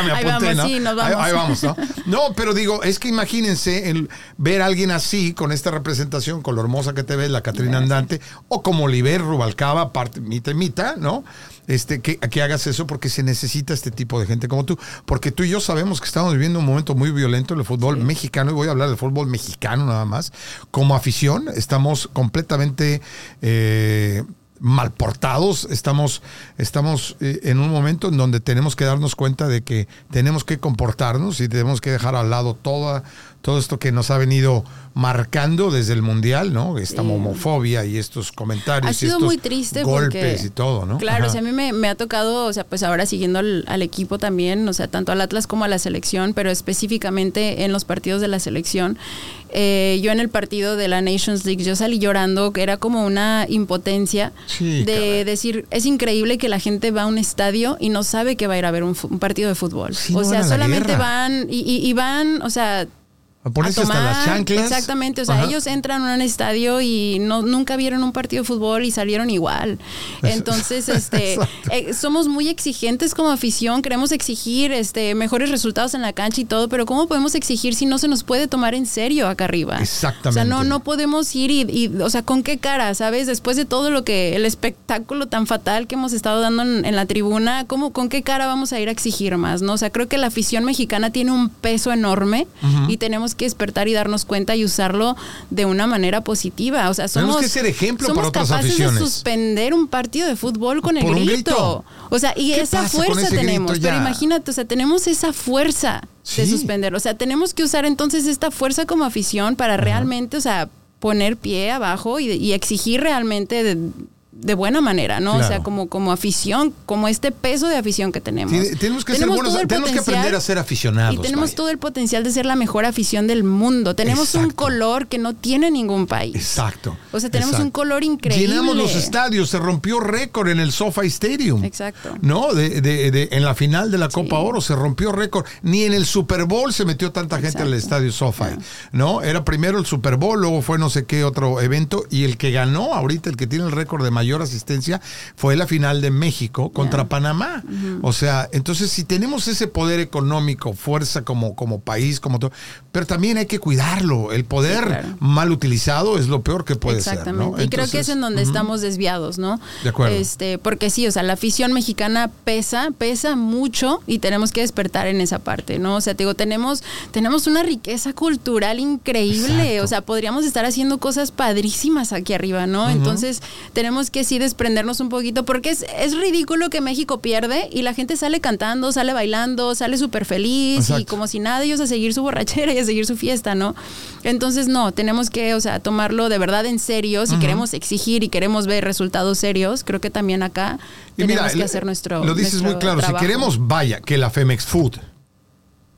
A: me apunté, ¿no? Ahí, vamos, ¿no? No, pero digo, es que imagínense el, ver a alguien así, con esta representación, con lo hermosa que te ves, la Catrina Andante, o como Oliver Rubalcaba, parte, mitad, ¿no? Este, que, que hagas eso porque se necesita este tipo de gente como tú. Porque tú y yo sabemos que estamos viviendo un momento muy violento en el fútbol mexicano, y voy a hablar del fútbol mexicano nada más. Como afición, estamos completamente eh, mal portados, estamos, estamos eh, en un momento en donde tenemos que darnos cuenta de que tenemos que comportarnos y tenemos que dejar al lado toda, todo esto que nos ha venido marcando desde el mundial, ¿no? Esta homofobia y estos comentarios.
B: Ha sido
A: y
B: muy triste
A: golpes y todo, ¿no?
B: Claro, o sea, a mí me, ha tocado, o sea, pues ahora siguiendo al, equipo también, o sea, tanto al Atlas como a la selección, pero específicamente en los partidos de la selección. Eh, yo en el partido de la Nations League, yo salí llorando, que era como una impotencia de decir, es increíble que la gente va a un estadio y no sabe que va a ir a ver un, partido de fútbol. o sea, solamente van y van, o sea,
A: ponerse hasta las chanclas.
B: Exactamente, o sea, ellos entran a un estadio y no, nunca vieron un partido de fútbol y salieron igual. Entonces, este, eh, somos muy exigentes como afición, queremos exigir este, mejores resultados en la cancha y todo, pero ¿cómo podemos exigir si no se nos puede tomar en serio acá arriba?
A: Exactamente.
B: O sea, no, no podemos ir y, o sea, ¿con qué cara, sabes? Después de todo lo que, el espectáculo tan fatal que hemos estado dando en, la tribuna, ¿cómo, ¿con qué cara vamos a ir a exigir más? ¿no? O sea, creo que la afición mexicana tiene un peso enorme y tenemos que despertar y darnos cuenta y usarlo de una manera positiva. O sea, somos,
A: Tenemos que ser ejemplo
B: somos
A: para otras
B: capaces
A: aficiones.
B: de suspender un partido de fútbol con el grito. O sea, y esa fuerza tenemos. Pero imagínate, o sea, tenemos esa fuerza de suspender. O sea, tenemos que usar entonces esta fuerza como afición para realmente, o sea, poner pie abajo y, y exigir realmente de, de buena manera, ¿no? O sea, como, como afición, como este peso de afición que tenemos.
A: tenemos que tenemos que aprender a ser aficionados.
B: Y tenemos todo el potencial de ser la mejor afición del mundo. Tenemos un color que no tiene ningún país.
A: Exacto.
B: O sea, tenemos un color increíble.
A: Llenamos los estadios, se rompió récord en el SoFi Stadium.
B: Exacto.
A: ¿No? De, de, en la final de la Copa Oro se rompió récord. Ni en el Super Bowl se metió tanta gente al estadio SoFi. ¿No? Era primero el Super Bowl, luego fue no sé qué otro evento y el que ganó ahorita, el que tiene el récord de mayor mayor asistencia fue la final de México contra Panamá. O sea, entonces si tenemos ese poder económico, fuerza como, como país, como todo, pero también hay que cuidarlo. El poder mal utilizado es lo peor que puede ser.
B: Exactamente. Y creo que es en donde estamos desviados, ¿no?
A: De acuerdo.
B: Este, porque sí, o sea, la afición mexicana pesa, pesa mucho y tenemos que despertar en esa parte, ¿no? O sea, te digo, tenemos, tenemos una riqueza cultural increíble. O sea, podríamos estar haciendo cosas padrísimas aquí arriba, ¿no? Entonces, tenemos que sí desprendernos un poquito, porque es, es ridículo que México pierde y la gente sale cantando, sale bailando, sale súper feliz y como si nada, ellos a seguir su borrachera y a seguir su fiesta, ¿no? Entonces, no, tenemos que, o sea, tomarlo de verdad en serio, si queremos exigir y queremos ver resultados serios, creo que también acá tenemos que hacer nuestro
A: Lo dices muy claro, si queremos, vaya, que la Femex Food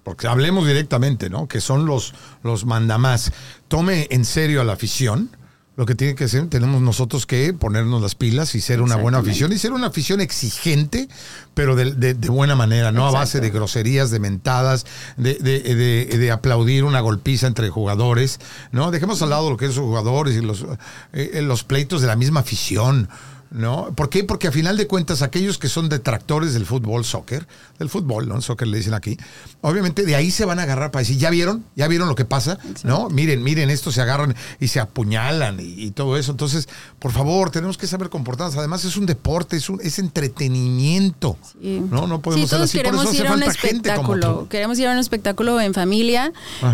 A: porque hablemos directamente, ¿no? Que son los, los mandamás. Tome en serio a la afición lo que tiene que ser, tenemos nosotros que ponernos las pilas y ser una buena afición y ser una afición exigente, pero de, buena manera, no a base de groserías, de mentadas, de, de, aplaudir una golpiza entre jugadores, ¿no? Dejemos al lado lo que es los jugadores y los, eh, los pleitos de la misma afición. ¿No? ¿Por qué? Porque a final de cuentas aquellos que son detractores del fútbol, soccer, del fútbol, ¿no? Soccer le dicen aquí, obviamente de ahí se van a agarrar para decir, ¿ya vieron? ¿Ya vieron lo que pasa? ¿No? Miren, miren, esto se agarran y se apuñalan y, todo eso. Entonces, por favor, tenemos que saber comportarnos. Además es un deporte, es un es entretenimiento. ¿No? No podemos
B: sí, todos queremos ir a un espectáculo. Queremos ir a un espectáculo en familia.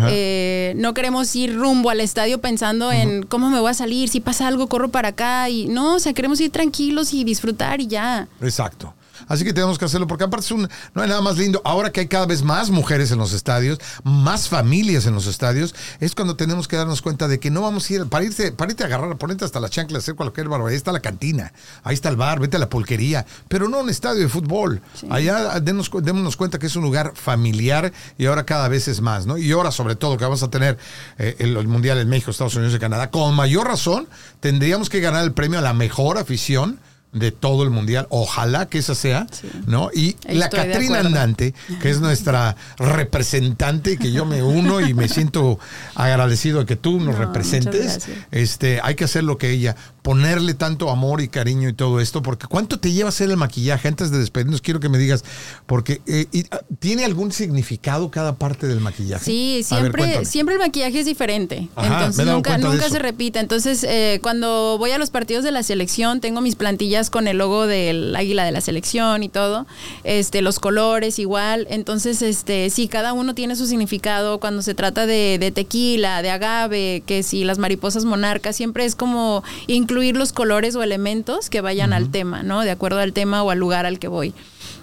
B: Eh, no queremos ir rumbo al estadio pensando en cómo me voy a salir, si pasa algo, corro para acá. y No, o sea, queremos ir tranquilos y disfrutar y ya.
A: Exacto. Así que tenemos que hacerlo porque aparte es un, no hay nada más lindo. Ahora que hay cada vez más mujeres en los estadios, más familias en los estadios, es cuando tenemos que darnos cuenta de que no vamos a ir, para irte, para irte a agarrar, ponerte hasta la chancla, hacer cualquier barbaridad. Ahí está la cantina, ahí está el bar, vete a la pulquería, pero no un estadio de fútbol. Allá denos, démonos cuenta que es un lugar familiar y ahora cada vez es más, ¿no? Y ahora sobre todo que vamos a tener eh, el, el Mundial en México, Estados Unidos y Canadá, con mayor razón tendríamos que ganar el premio a la mejor afición de todo el mundial. Ojalá que esa sea, ¿no? Y la
B: Estoy
A: Catrina. Andante, que es nuestra representante, que yo me uno y me siento agradecido de que tú nos
B: No,
A: representes. Este, hay que hacer lo que ella, ponerle tanto amor y cariño y todo esto, porque ¿cuánto te lleva hacer el maquillaje? Antes de despedirnos, quiero que me digas, porque eh, ah, ¿tiene algún significado cada parte del maquillaje?
B: Sí,
A: A ver,
B: siempre, siempre el maquillaje es diferente.
A: Ajá,
B: Entonces nunca, nunca se repite. Entonces, eh, cuando voy a los partidos de la selección, tengo mis plantillas con el logo del águila de la selección y todo. Este, los colores igual. Entonces, este, sí, cada uno tiene su significado. Cuando se trata de, de tequila, de agave, que si las mariposas monarcas, siempre es como incluir los colores o elementos que vayan al tema, ¿no? De acuerdo al tema o al lugar al que voy.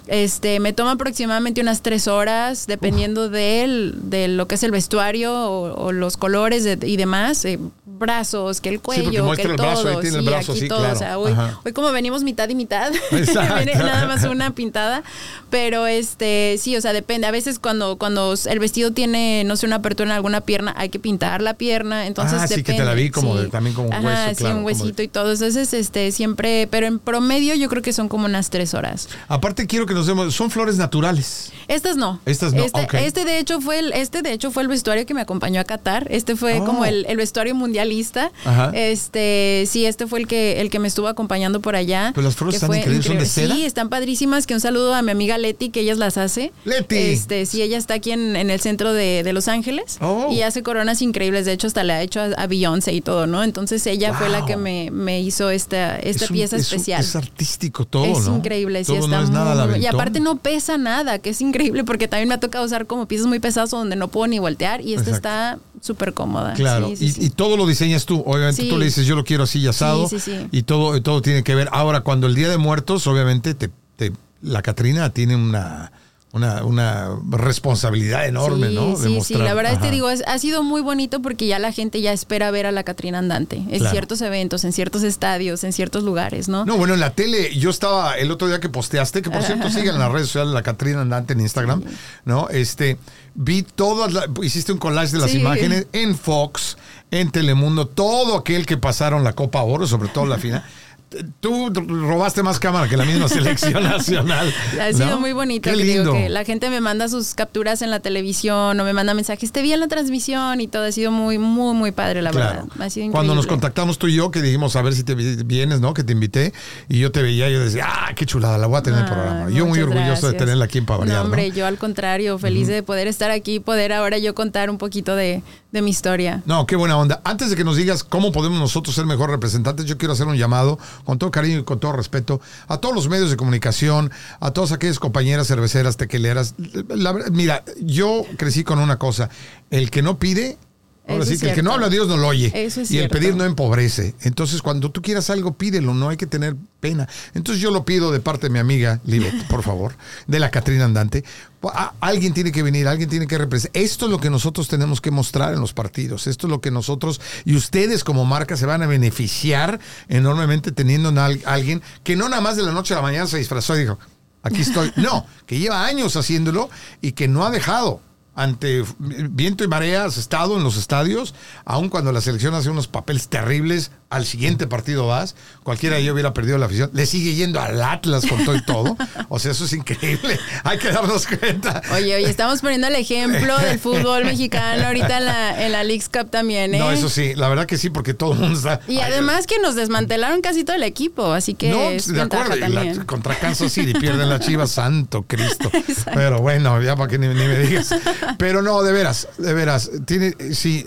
B: Este, me toma aproximadamente unas tres horas, dependiendo del- de lo que es el vestuario o, o los colores de- y demás. eh, brazos, que el cuello, que
A: muestra
B: el
A: el brazo,
B: todo.
A: ahí tiene el
B: sí,
A: brazo,
B: aquí
A: sí,
B: todo.
A: claro.
B: O sea, hoy, como venimos mitad y mitad, viene nada más una pintada. Pero este, sí, o sea, depende. A veces cuando, cuando el vestido tiene, no sé, una apertura en alguna pierna, hay que pintar la pierna. Entonces
A: Ah, sí, que te la vi como
B: sí.
A: de- también como un
B: Ajá,
A: hueso,
B: sí,
A: claro,
B: un
A: de-
B: huesito y todo. Entonces, este, siempre, pero en promedio yo creo que son como unas tres horas.
A: Aparte quiero que nos demos, son flores naturales.
B: Estas no.
A: Estas no,
B: Este,
A: ok.
B: este de hecho fue el, este de hecho fue el vestuario que me acompañó a Qatar. Este fue
A: Oh.
B: como el, el vestuario mundialista.
A: Ajá.
B: Este, sí, este fue el que, el que me estuvo acompañando por allá.
A: Pero las flores están increíbles, ¿son de
B: increíble. Sí, están padrísimas. Que un saludo a mi amiga Leti, que ellas las hace.
A: Leti.
B: Este, sí, ella está aquí en, en el centro de, de Los Ángeles.
A: Oh.
B: Y hace coronas increíbles. De hecho, hasta le ha hecho a, a Beyoncé y todo, ¿no? Entonces ella fue la que me, me hizo esta, esta
A: Es un-
B: pieza
A: es un-
B: especial.
A: Es artístico todo,
B: es
A: ¿no?
B: increíble, sí, está
A: no es nada
B: muy- Y aparte no pesa nada, que es increíble porque también me ha tocado usar como piezas muy pesadas donde no puedo ni voltear y esta
A: Exacto.
B: está súper cómoda.
A: Claro,
B: Sí, sí,
A: y,
B: sí.
A: y todo lo diseñas tú. Obviamente tú le dices, yo lo quiero así y asado.
B: Sí, sí, sí.
A: Y todo, todo tiene que ver. Ahora, cuando el Día de Muertos, obviamente, te, te- la Catrina tiene una, una, una responsabilidad enorme,
B: sí,
A: ¿no?
B: Sí, sí, la verdad es que
A: Ajá.
B: digo, es- ha sido muy bonito porque ya la gente ya espera ver a la Catrina Andante en
A: Claro.
B: ciertos eventos, en ciertos estadios, en ciertos lugares, ¿no?
A: No, bueno, en la tele, yo estaba el otro día que posteaste, que por cierto sigan las redes sociales la Catrina Andante en Instagram, ¿no? Este, vi todas, la- hiciste un collage de las
B: Sí.
A: imágenes en Fox, en Telemundo, todo aquel que pasaron la Copa Oro, sobre todo la final. Tú robaste más cámara que la misma selección nacional.
B: Ha
A: ¿no?
B: sido muy bonito.
A: Qué lindo.
B: que la gente me manda sus capturas en la televisión o me manda mensajes, te vi en la transmisión y todo. Ha sido muy, muy, muy padre, la
A: Claro.
B: verdad. Ha sido
A: Cuando nos
B: increíble.
A: contactamos tú y yo, que dijimos a ver si te vi- vienes, ¿no? Que te invité y yo te veía, yo decía, ah, qué chulada, la voy a tener en el programa. Yo muy orgulloso de tenerla aquí en Pavariar,
B: No,
A: ¿no?
B: hombre, yo al contrario, feliz de poder estar aquí, poder ahora yo contar un poquito de, de mi historia.
A: No, qué buena onda. Antes de que nos digas cómo podemos nosotros ser mejor representantes, yo quiero hacer un llamado con todo cariño y con todo respeto a todos los medios de comunicación, a todas aquellas compañeras cerveceras, tequeleras. La mira, yo crecí con una cosa, el que no pide, ahora
B: Eso
A: sí
B: es
A: que el que no habla Dios no lo oye.
B: Eso es
A: y el pedir no empobrece. Entonces, cuando tú quieras algo, pídelo, no hay que tener pena. Entonces, yo lo pido de parte de mi amiga Libet, por favor, de la Catrina Andante. A- alguien tiene que venir, alguien tiene que representar. Esto es lo que nosotros tenemos que mostrar en los partidos. Esto es lo que nosotros y ustedes como marca se van a beneficiar enormemente teniendo a al- alguien que no nada más de la noche a la mañana se disfrazó y dijo, aquí estoy. No, que lleva años haciéndolo y que no ha dejado ante viento y marea has estado en los estadios, aun cuando la selección hace unos papeles terribles, al siguiente partido vas, cualquiera de ellos hubiera perdido la afición, le sigue yendo al Atlas con todo y todo, o sea, eso es increíble, hay que darnos cuenta.
B: Oye, oye, estamos poniendo el ejemplo del fútbol mexicano ahorita en la, en la Leagues Cup también, ¿eh?
A: No, eso sí, la verdad que sí, porque todo el mundo está...
B: Y además que nos desmantelaron casi todo el equipo, así que
A: No,
B: es
A: de acuerdo. la- contra Kansas City pierden la Chivas, santo Cristo. Pero bueno, ya para que ni, ni me digas. Pero no, de veras, de veras. Tiene, sí,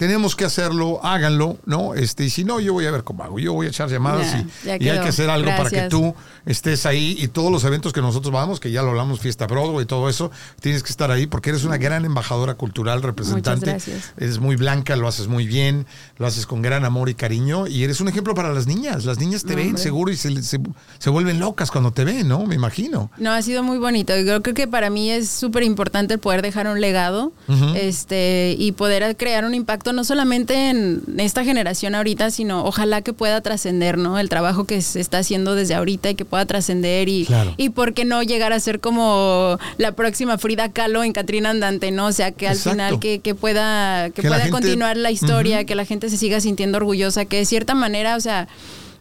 A: tenemos que hacerlo, háganlo, ¿no? Este, y si no, yo voy a ver cómo hago. Yo voy a echar llamadas y, hay que hacer algo para que tú estés ahí y todos los eventos que nosotros vamos, que ya lo hablamos, Fiesta Broadway y todo eso, tienes que estar ahí porque eres una gran embajadora cultural, representante.
B: gracias.
A: Eres muy blanca, lo haces muy bien, lo haces con gran amor y cariño y eres un ejemplo para las niñas. Las niñas te
B: No,
A: ven
B: hombre.
A: seguro y se, se- se vuelven locas cuando te ven, ¿no? Me imagino.
B: No, ha sido muy bonito. Yo creo que para mí es súper importante el poder dejar un legado este, y poder crear un impacto no solamente en esta generación ahorita, sino ojalá que pueda trascender, ¿no? El trabajo que se está haciendo desde ahorita y que pueda trascender y,
A: Claro.
B: y por qué no llegar a ser como la próxima Frida Kahlo en Catrina Andante, ¿no? O sea, que al
A: Exacto.
B: final que, que pueda, que
A: Que la
B: pueda
A: gente-
B: continuar la historia, que la gente se siga sintiendo orgullosa, que de cierta manera, o sea,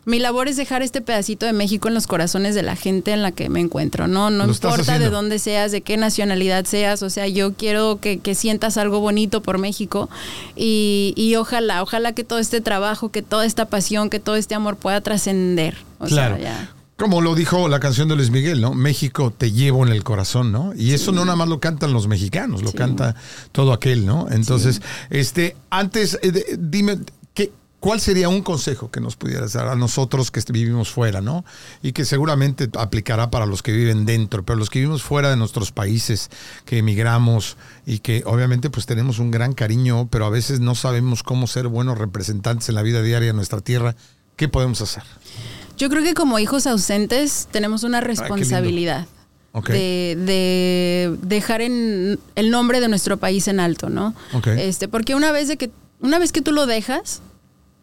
B: mi labor es dejar este pedacito de México en los corazones de la gente en la que me encuentro, ¿no? No
A: Lo
B: importa de dónde seas, de qué nacionalidad seas, o sea, yo quiero que, que sientas algo bonito por México y, y ojalá, ojalá que todo este trabajo, que toda esta pasión, que todo este amor pueda trascender. O
A: Claro.
B: sea, ya.
A: Como lo dijo la canción de Luis Miguel, ¿no? México te llevo en el corazón, ¿no? Y eso no nada más lo cantan los mexicanos, lo
B: Sí.
A: canta todo aquel, ¿no? Entonces, este, antes, eh, dime, ¿qué, ¿cuál sería un consejo que nos pudieras dar a nosotros que vivimos fuera, ¿no? Y que seguramente aplicará para los que viven dentro, pero los que vivimos fuera de nuestros países, que emigramos y que obviamente pues tenemos un gran cariño, pero a veces no sabemos cómo ser buenos representantes en la vida diaria de nuestra tierra, ¿qué podemos hacer?
B: Yo creo que como hijos ausentes tenemos una responsabilidad.
A: Ok.
B: De, de dejar en el nombre de nuestro país en alto, ¿no? Este, porque una vez de que, una vez que tú lo dejas,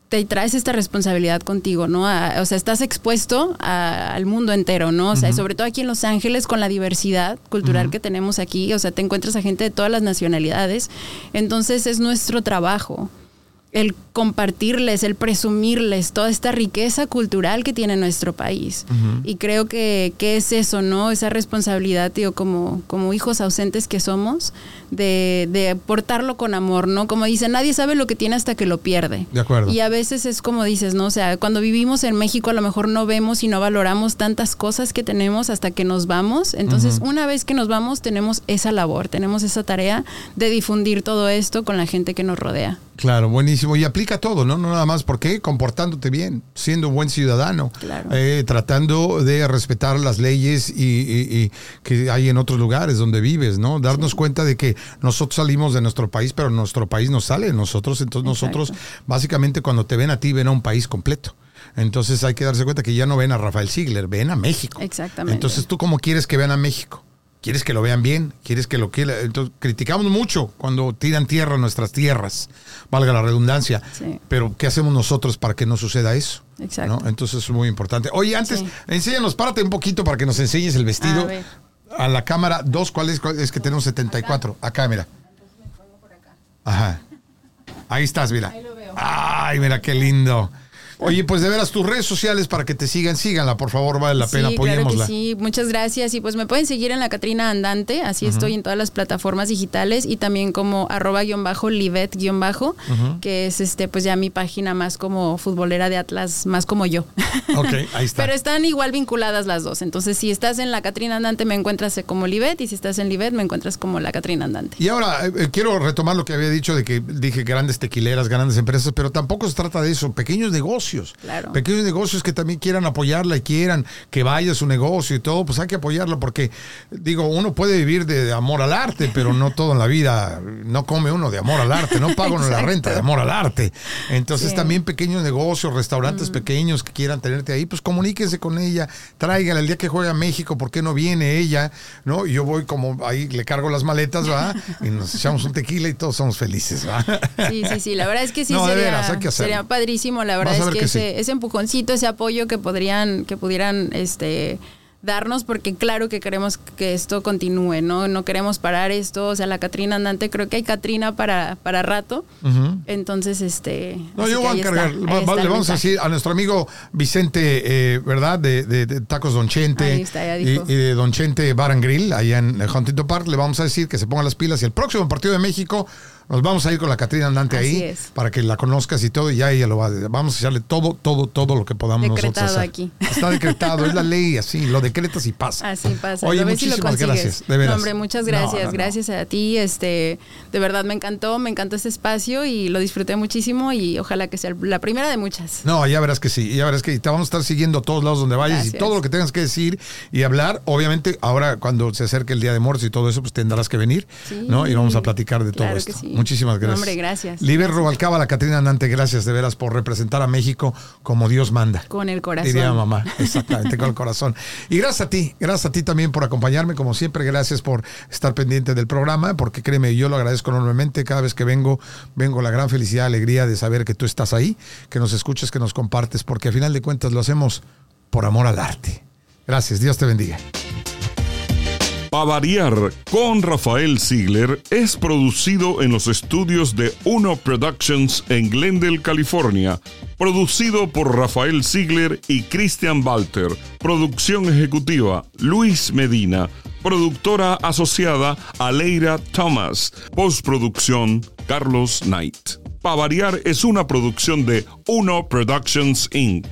B: te traes esta responsabilidad contigo, ¿no? A- o sea, estás expuesto a- al mundo entero, ¿no? O sea, y sobre todo aquí en Los Ángeles con la diversidad cultural que tenemos aquí, o sea, te encuentras a gente de todas las nacionalidades, entonces es nuestro trabajo el compartirles, el presumirles toda esta riqueza cultural que tiene nuestro país. Y creo que, que es eso, ¿no? Esa responsabilidad, tío, como, como hijos ausentes que somos, de, de portarlo con amor, ¿no? Como dicen, nadie sabe lo que tiene hasta que lo pierde.
A: De acuerdo.
B: Y a veces es como dices, ¿no? O sea, cuando vivimos en México a lo mejor no vemos y no valoramos tantas cosas que tenemos hasta que nos vamos. Entonces, una vez que nos vamos, tenemos esa labor, tenemos esa tarea de difundir todo esto con la gente que nos rodea.
A: Claro, buenísimo. Y aplica todo, ¿no? No nada más. ¿Por qué? Comportándote bien, siendo un buen ciudadano,
B: Claro.
A: eh, tratando de respetar las leyes y, y- y que hay en otros lugares donde vives, ¿no? Darnos cuenta de que nosotros salimos de nuestro país, pero nuestro país no sale de nosotros. Entonces
B: Exacto.
A: nosotros, básicamente, cuando te ven a ti, ven a un país completo. Entonces hay que darse cuenta que ya no ven a Rafael Ziegler, ven a México.
B: Exactamente.
A: Entonces tú cómo quieres que vean a México? ¿Quieres que lo vean bien? ¿Quieres que lo quieran? Entonces criticamos mucho cuando tiran tierra a nuestras tierras, valga la redundancia.
B: Sí.
A: Pero ¿qué hacemos nosotros para que no suceda eso?
B: Exacto.
A: ¿No? Entonces es muy importante. Oye, antes,
B: Sí.
A: enséñanos, párate un poquito para que nos enseñes el vestido.
B: A
A: la cámara, dos, ¿cuál es? ¿Cuál es que tenemos 74? Acá, mira. Ajá. Ahí estás, mira.
B: Ahí lo veo.
A: Ay, mira qué lindo. Oye, pues de veras, tus redes sociales para que te sigan, síganla, por favor, vale la pena,
B: sí, claro que
A: apoyémosla.
B: sí, muchas gracias. Y pues me pueden seguir en la Catrina Andante, así estoy en todas las plataformas digitales y también como arroba guion bajo, livet guion bajo, que es este pues ya mi página más como futbolera de Atlas, más como yo.
A: Ok, ahí está.
B: Pero están igual vinculadas las dos. Entonces, si estás en la Catrina Andante, me encuentras como Livet, y si estás en Livet, me encuentras como la Catrina Andante.
A: Y ahora eh, eh, quiero retomar lo que había dicho de que dije grandes tequileras, grandes empresas, pero tampoco se trata de eso, pequeños negocios.
B: Claro.
A: Pequeños negocios que también quieran apoyarla y quieran que vaya su negocio y todo, pues hay que apoyarla porque, digo, uno puede vivir de, de amor al arte, pero no todo en la vida, no come uno de amor al arte, no paga uno la renta de amor al arte. Entonces
B: Sí.
A: también pequeños negocios, restaurantes pequeños que quieran tenerte ahí, pues comuníquese con ella, tráigala el día que juega a México, ¿por qué no viene ella? ¿No? Y yo voy como ahí, le cargo las maletas, ¿va? Y nos echamos un tequila y todos somos felices, ¿va?
B: Sí, sí, sí. La verdad es que sí
A: No,
B: sería,
A: veras, hay que hacerlo.
B: sería padrísimo. La verdad es que,
A: que
B: ese,
A: sí.
B: ese empujoncito, ese apoyo que podrían, que pudieran este darnos, porque claro que queremos que esto continúe, ¿no? No queremos parar esto. O sea, la Catrina andante, creo que hay Catrina para, para rato. Entonces, este.
A: No, yo voy a encargar. Va- va- le vamos a decir a nuestro amigo Vicente, eh, ¿verdad? De, de- de Tacos Don Chente.
B: Ahí está, ya
A: y,
B: dijo.
A: y de Don Chente Bar and Grill, allá en Huntington Park. Le vamos a decir que se pongan las pilas y el próximo partido de México Nos vamos a ir con la Catrina Andante
B: Así
A: ahí
B: es.
A: para que la conozcas y todo, y ya ella lo va a Vamos a echarle todo, todo, todo lo que podamos nosotros
B: Decretado
A: hacer.
B: aquí.
A: Está decretado, es la ley, así, lo decretas y pasa.
B: Así pasa.
A: Oye, muchísimas gracias, de veras.
B: No, hombre, muchas gracias.
A: no, no.
B: Gracias a ti. Este, de verdad me encantó, me encantó este espacio y lo disfruté muchísimo y ojalá que sea la primera de muchas.
A: No, ya verás que sí, ya verás que te vamos a estar siguiendo a todos lados donde vayas y todo lo que tengas que decir y hablar. Obviamente, ahora cuando se acerque el Día de Muertos y todo eso, pues tendrás que venir,
B: Sí.
A: ¿no? Y vamos a platicar de todo
B: Claro
A: esto.
B: que sí.
A: Muchísimas gracias.
B: hombre, gracias.
A: Liber Rubalcaba, la Catrina Andante, gracias de veras por representar a México como Dios manda.
B: Con el corazón.
A: Diría mamá, exactamente, con el corazón. Y gracias a ti, gracias a ti también por acompañarme, como siempre, gracias por estar pendiente del programa, porque créeme, yo lo agradezco enormemente. Cada vez que vengo, vengo la gran felicidad, alegría de saber que tú estás ahí, que nos escuches, que nos compartes, porque a final de cuentas lo hacemos por amor al arte. Gracias, Dios te bendiga.
F: Pa' variar con Rafael Ziegler es producido en los estudios de Uno Productions en Glendale, California. Producido por Rafael Ziegler y Christian Walter. Producción ejecutiva Luis Medina. Productora asociada Aleira Thomas. Postproducción Carlos Knight. Pa' variar es una producción de Uno Productions Inc.